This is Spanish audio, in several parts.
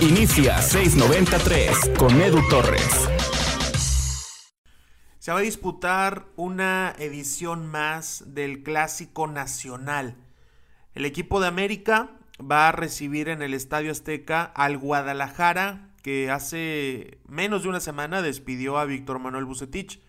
Inicia 693 con Edu Torres. Se va a disputar una edición más del Clásico Nacional. El equipo de América va a recibir en el Estadio Azteca al Guadalajara, que hace menos de una semana despidió a Víctor Manuel Bucetich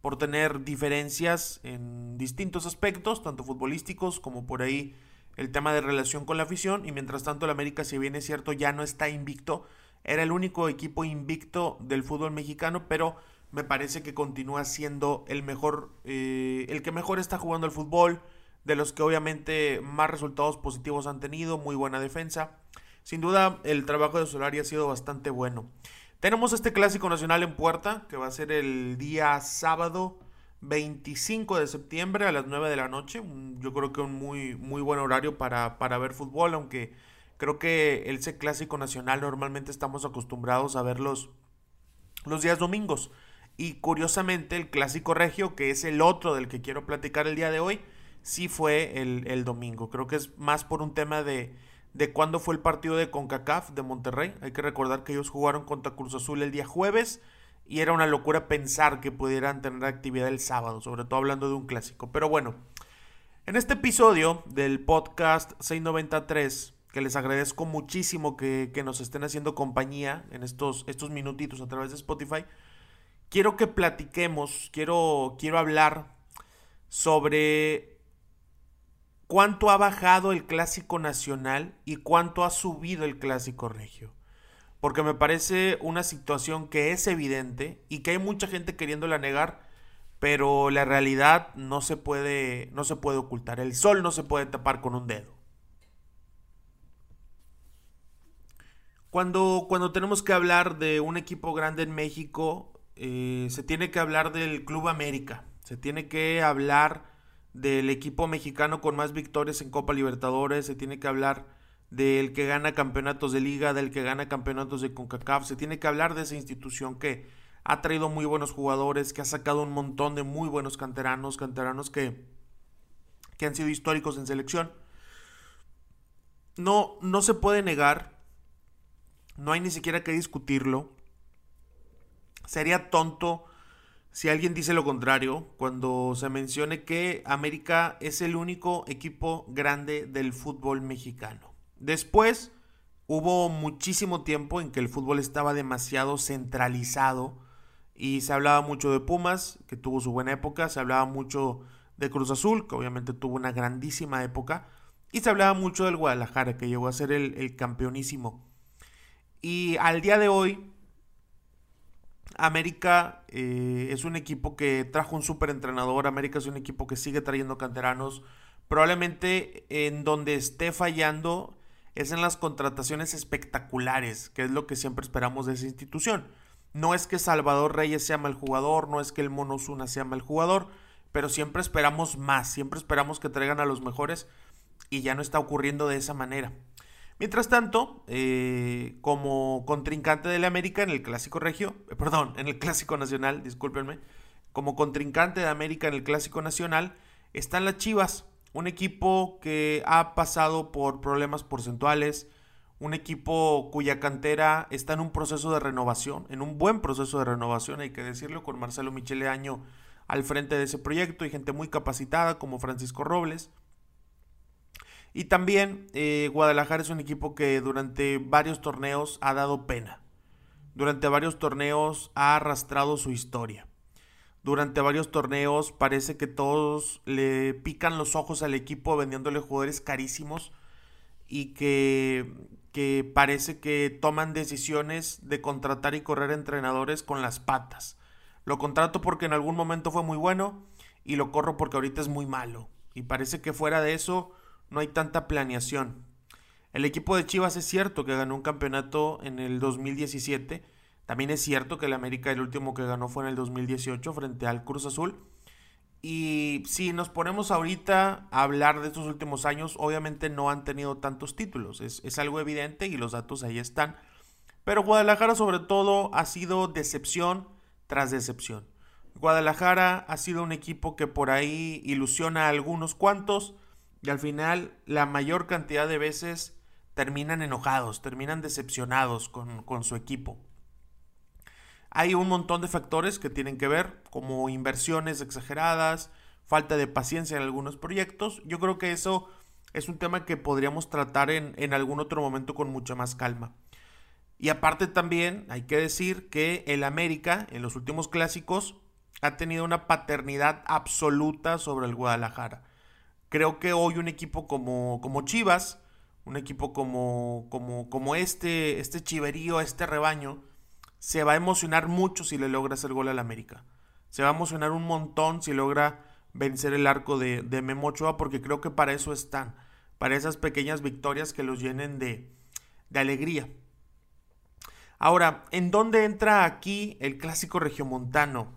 por tener diferencias en distintos aspectos, tanto futbolísticos como por ahí el tema de relación con la afición y mientras tanto el América, si bien es cierto, ya no está invicto, era el único equipo invicto del fútbol mexicano, pero me parece que continúa siendo el mejor, eh, el que mejor está jugando el fútbol, de los que obviamente más resultados positivos han tenido, muy buena defensa. Sin duda, el trabajo de Solari ha sido bastante bueno. Tenemos este clásico nacional en puerta, que va a ser el día sábado 25 de septiembre a las 9 de la noche. Yo creo que un muy, muy buen horario para, para ver fútbol, aunque creo que ese clásico nacional normalmente estamos acostumbrados a verlos los días domingos. Y curiosamente el clásico regio, que es el otro del que quiero platicar el día de hoy, sí fue el, el domingo. Creo que es más por un tema de, de cuándo fue el partido de CONCACAF de Monterrey. Hay que recordar que ellos jugaron contra Cruz Azul el día jueves y era una locura pensar que pudieran tener actividad el sábado, sobre todo hablando de un clásico. Pero bueno, en este episodio del podcast 693, que les agradezco muchísimo que, nos estén haciendo compañía en estos, estos minutitos a través de Spotify, quiero que platiquemos, quiero, quiero hablar sobre cuánto ha bajado el clásico nacional y cuánto ha subido el clásico regio porque me parece una situación que es evidente y que hay mucha gente queriéndola negar, pero la realidad no se puede no se puede ocultar, el sol no se puede tapar con un dedo. Cuando, cuando tenemos que hablar de un equipo grande en México, eh, se tiene que hablar del Club América, se tiene que hablar del equipo mexicano con más victorias en Copa Libertadores, se tiene que hablar del que gana campeonatos de liga, del que gana campeonatos de CONCACAF. Se tiene que hablar de esa institución que ha traído muy buenos jugadores, que ha sacado un montón de muy buenos canteranos, canteranos que, que han sido históricos en selección. No, no se puede negar, no hay ni siquiera que discutirlo. Sería tonto si alguien dice lo contrario cuando se mencione que América es el único equipo grande del fútbol mexicano. Después hubo muchísimo tiempo en que el fútbol estaba demasiado centralizado y se hablaba mucho de Pumas, que tuvo su buena época, se hablaba mucho de Cruz Azul, que obviamente tuvo una grandísima época, y se hablaba mucho del Guadalajara, que llegó a ser el, campeonísimo. Y al día de hoy, América eh, es un equipo que trajo un súper entrenador, América es un equipo que sigue trayendo canteranos, probablemente en donde esté fallando es en las contrataciones espectaculares, que es lo que siempre esperamos de esa institución. No es que Salvador Reyes sea mal jugador, no es que el Monosuna sea mal jugador, pero siempre esperamos más, siempre esperamos que traigan a los mejores y ya no está ocurriendo de esa manera. Mientras tanto, eh, como contrincante del América en el Clásico Regio, eh, perdón, en el Clásico Nacional, discúlpenme, como contrincante de América en el Clásico Nacional, están las Chivas, un equipo que ha pasado por problemas porcentuales, un equipo cuya cantera está en un proceso de renovación, en un buen proceso de renovación, hay que decirlo, con Marcelo Michele Año al frente de ese proyecto y gente muy capacitada como Francisco Robles. Y también eh, Guadalajara es un equipo que durante varios torneos ha dado pena. Durante varios torneos ha arrastrado su historia durante varios torneos. Parece que todos le pican los ojos al equipo vendiéndole jugadores carísimos y que, que parece que toman decisiones de contratar y correr entrenadores con las patas. Lo contrato porque en algún momento fue muy bueno y lo corro porque ahorita es muy malo. Y parece que fuera de eso no hay tanta planeación. El equipo de Chivas es cierto que ganó un campeonato en el 2017 también es cierto que el América el último que ganó fue en el 2018 frente al Cruz Azul. Y si nos ponemos ahorita a hablar de estos últimos años, obviamente no han tenido tantos títulos. Es, es algo evidente y los datos ahí están. Pero Guadalajara sobre todo ha sido decepción tras decepción. Guadalajara ha sido un equipo que por ahí ilusiona a algunos cuantos y al final la mayor cantidad de veces terminan enojados, terminan decepcionados con, con su equipo. Hay un montón de factores que tienen que ver, como inversiones exageradas, falta de paciencia en algunos proyectos. Yo creo que eso es un tema que podríamos tratar en, en algún otro momento con mucha más calma. Y aparte también hay que decir que el América en los últimos clásicos ha tenido una paternidad absoluta sobre el Guadalajara. Creo que hoy un equipo como, como Chivas, un equipo como, como, como este, este chiverío, este rebaño, se va a emocionar mucho si le logra hacer gol al América. Se va a emocionar un montón si logra vencer el arco de, de Memo Ochoa, porque creo que para eso están, para esas pequeñas victorias que los llenen de, de alegría. Ahora, ¿en dónde entra aquí el clásico regiomontano?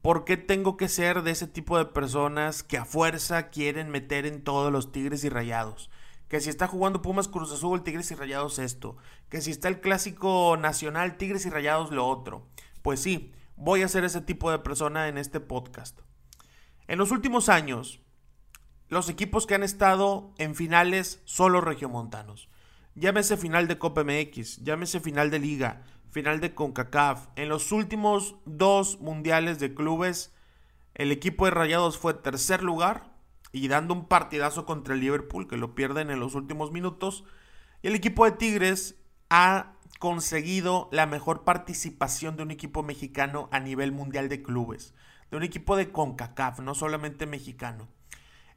¿Por qué tengo que ser de ese tipo de personas que a fuerza quieren meter en todos los Tigres y Rayados? Que si está jugando Pumas Cruz Azul, Tigres y Rayados esto. Que si está el clásico nacional, Tigres y Rayados lo otro. Pues sí, voy a ser ese tipo de persona en este podcast. En los últimos años, los equipos que han estado en finales son los regiomontanos. Llámese final de Copa MX, llámese final de Liga, final de CONCACAF. En los últimos dos mundiales de clubes, el equipo de Rayados fue tercer lugar y dando un partidazo contra el Liverpool, que lo pierden en los últimos minutos. Y el equipo de Tigres ha conseguido la mejor participación de un equipo mexicano a nivel mundial de clubes, de un equipo de CONCACAF, no solamente mexicano.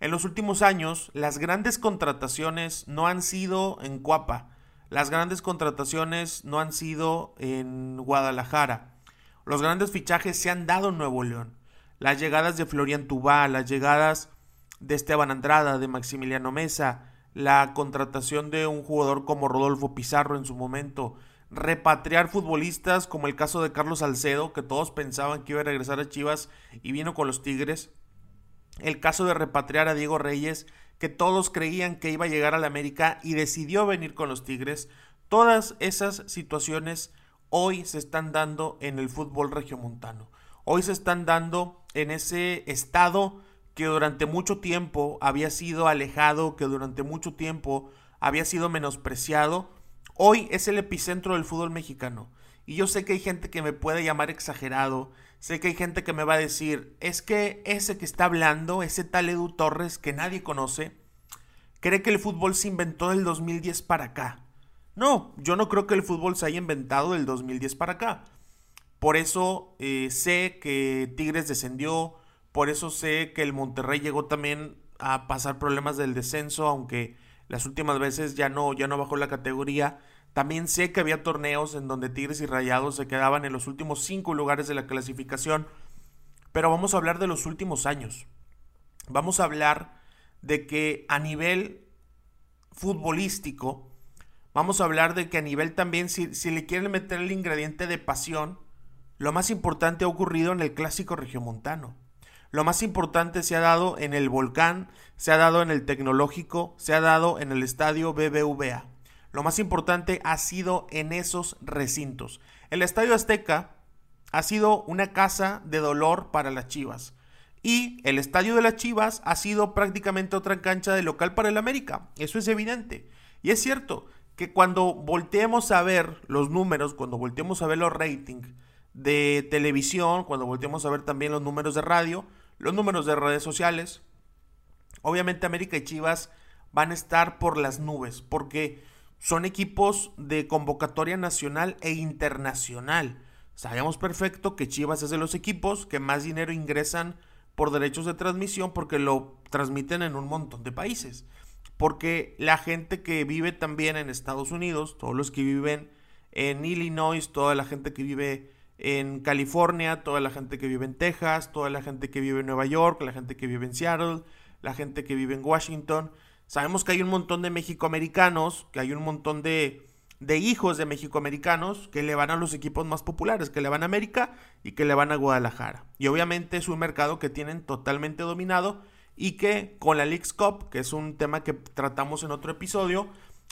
En los últimos años, las grandes contrataciones no han sido en Cuapa, las grandes contrataciones no han sido en Guadalajara. Los grandes fichajes se han dado en Nuevo León. Las llegadas de Florian Tubá, las llegadas de Esteban Andrada, de Maximiliano Mesa, la contratación de un jugador como Rodolfo Pizarro en su momento, repatriar futbolistas como el caso de Carlos Salcedo, que todos pensaban que iba a regresar a Chivas y vino con los Tigres, el caso de repatriar a Diego Reyes, que todos creían que iba a llegar a la América y decidió venir con los Tigres. Todas esas situaciones hoy se están dando en el fútbol regiomontano. Hoy se están dando en ese estado que durante mucho tiempo había sido alejado, que durante mucho tiempo había sido menospreciado. Hoy es el epicentro del fútbol mexicano. Y yo sé que hay gente que me puede llamar exagerado, Sé que hay gente que me va a decir, es que ese que está hablando, ese tal Edu Torres que nadie conoce, cree que el fútbol se inventó del 2010 para acá. No, yo no creo que el fútbol se haya inventado del 2010 para acá. Por eso eh, sé que Tigres descendió, por eso sé que el Monterrey llegó también a pasar problemas del descenso, aunque las últimas veces ya no, ya no bajó la categoría. También sé que había torneos en donde Tigres y Rayados se quedaban en los últimos cinco lugares de la clasificación. Pero vamos a hablar de los últimos años. Vamos a hablar de que a nivel futbolístico, vamos a hablar de que a nivel también, si, si le quieren meter el ingrediente de pasión, lo más importante ha ocurrido en el clásico regiomontano. Lo más importante se ha dado en el volcán, se ha dado en el tecnológico, se ha dado en el estadio BBVA. Lo más importante ha sido en esos recintos. El Estadio Azteca ha sido una casa de dolor para las Chivas. Y el Estadio de las Chivas ha sido prácticamente otra cancha de local para el América. Eso es evidente. Y es cierto que cuando volteemos a ver los números, cuando volteemos a ver los ratings de televisión, cuando volteemos a ver también los números de radio, los números de redes sociales, obviamente América y Chivas van a estar por las nubes, porque son equipos de convocatoria nacional e internacional. Sabemos perfecto que Chivas es de los equipos que más dinero ingresan por derechos de transmisión porque lo transmiten en un montón de países. Porque la gente que vive también en Estados Unidos, todos los que viven en Illinois, toda la gente que vive en California, toda la gente que vive en Texas, toda la gente que vive en Nueva York, la gente que vive en Seattle, la gente que vive en Washington, Sabemos que hay un montón de mexicoamericanos, que hay un montón de, de hijos de mexicoamericanos que le van a los equipos más populares, que le van a América y que le van a Guadalajara. Y obviamente es un mercado que tienen totalmente dominado y que con la League's Cup, que es un tema que tratamos en otro episodio,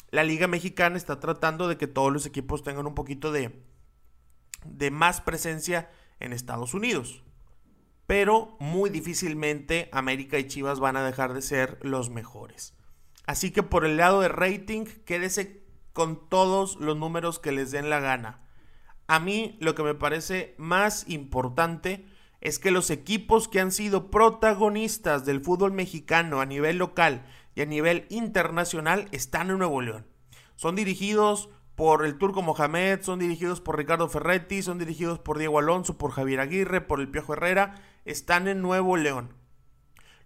la Liga Mexicana está tratando de que todos los equipos tengan un poquito de, de más presencia en Estados Unidos. Pero muy difícilmente América y Chivas van a dejar de ser los mejores. Así que por el lado de rating, quédese con todos los números que les den la gana. A mí lo que me parece más importante es que los equipos que han sido protagonistas del fútbol mexicano a nivel local y a nivel internacional están en Nuevo León. Son dirigidos por el Turco Mohamed, son dirigidos por Ricardo Ferretti, son dirigidos por Diego Alonso, por Javier Aguirre, por el Piojo Herrera, están en Nuevo León.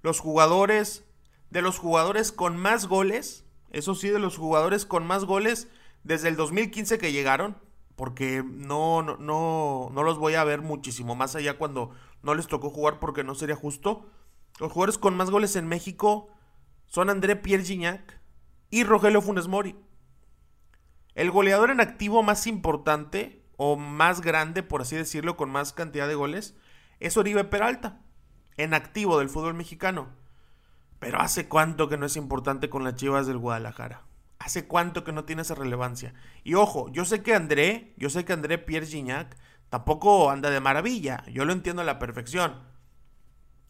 Los jugadores, de los jugadores con más goles, eso sí, de los jugadores con más goles desde el 2015 que llegaron, porque no, no, no, los voy a ver muchísimo más allá cuando no les tocó jugar porque no sería justo. Los jugadores con más goles en México son André Pierre Gignac y Rogelio Funes Mori. El goleador en activo más importante o más grande, por así decirlo, con más cantidad de goles, es Oribe Peralta, en activo del fútbol mexicano. Pero hace cuánto que no es importante con las Chivas del Guadalajara. ¿Hace cuánto que no tiene esa relevancia? Y ojo, yo sé que André, yo sé que André Pierre Gignac tampoco anda de maravilla, yo lo entiendo a la perfección.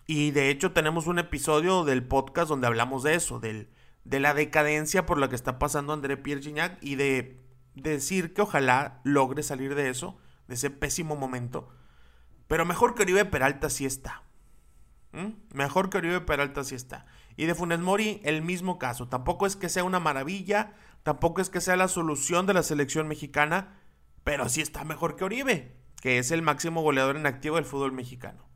Y de hecho tenemos un episodio del podcast donde hablamos de eso, del, de la decadencia por la que está pasando André Pierre Gignac y de, decir que ojalá logre salir de eso, de ese pésimo momento. Pero mejor que Oribe Peralta sí está. ¿Mm? Mejor que Oribe Peralta sí está. Y de Funes Mori, el mismo caso. Tampoco es que sea una maravilla, tampoco es que sea la solución de la selección mexicana, pero sí está mejor que Oribe, que es el máximo goleador en activo del fútbol mexicano.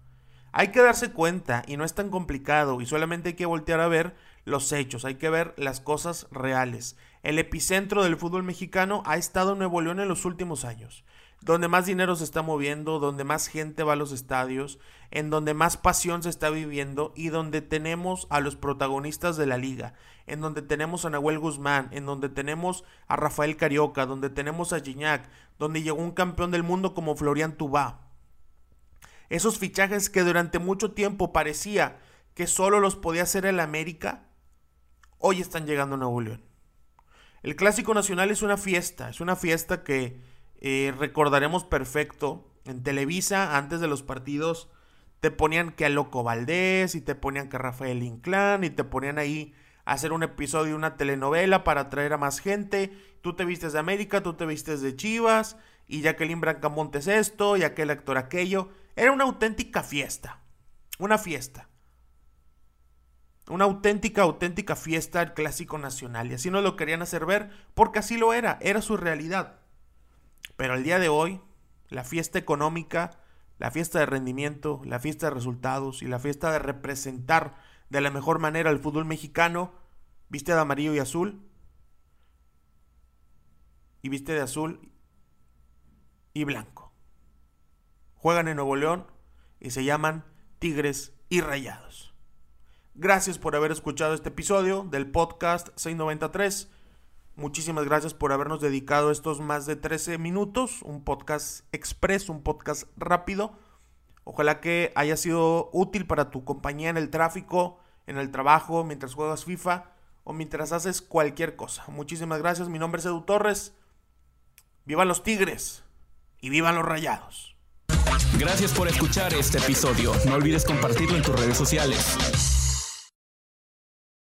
Hay que darse cuenta, y no es tan complicado, y solamente hay que voltear a ver los hechos, hay que ver las cosas reales. El epicentro del fútbol mexicano ha estado en Nuevo León en los últimos años donde más dinero se está moviendo, donde más gente va a los estadios, en donde más pasión se está viviendo y donde tenemos a los protagonistas de la liga, en donde tenemos a Nahuel Guzmán, en donde tenemos a Rafael Carioca, donde tenemos a Gignac, donde llegó un campeón del mundo como Florian Tubá. Esos fichajes que durante mucho tiempo parecía que solo los podía hacer el América, hoy están llegando a Nuevo León. El Clásico Nacional es una fiesta, es una fiesta que eh, recordaremos perfecto, en Televisa, antes de los partidos, te ponían que a Loco Valdés y te ponían que Rafael Inclán y te ponían ahí a hacer un episodio de una telenovela para atraer a más gente. Tú te vistes de América, tú te vistes de Chivas y Jacqueline Brancamontes esto y aquel actor aquello. Era una auténtica fiesta. Una fiesta. Una auténtica, auténtica fiesta clásico nacional. Y así nos lo querían hacer ver porque así lo era, era su realidad. Pero el día de hoy, la fiesta económica, la fiesta de rendimiento, la fiesta de resultados y la fiesta de representar de la mejor manera al fútbol mexicano, viste de amarillo y azul, y viste de azul y blanco. Juegan en Nuevo León y se llaman Tigres y Rayados. Gracias por haber escuchado este episodio del podcast 693. Muchísimas gracias por habernos dedicado estos más de 13 minutos, un podcast express, un podcast rápido. Ojalá que haya sido útil para tu compañía en el tráfico, en el trabajo, mientras juegas FIFA o mientras haces cualquier cosa. Muchísimas gracias, mi nombre es Edu Torres. Vivan los Tigres y vivan los Rayados. Gracias por escuchar este episodio. No olvides compartirlo en tus redes sociales.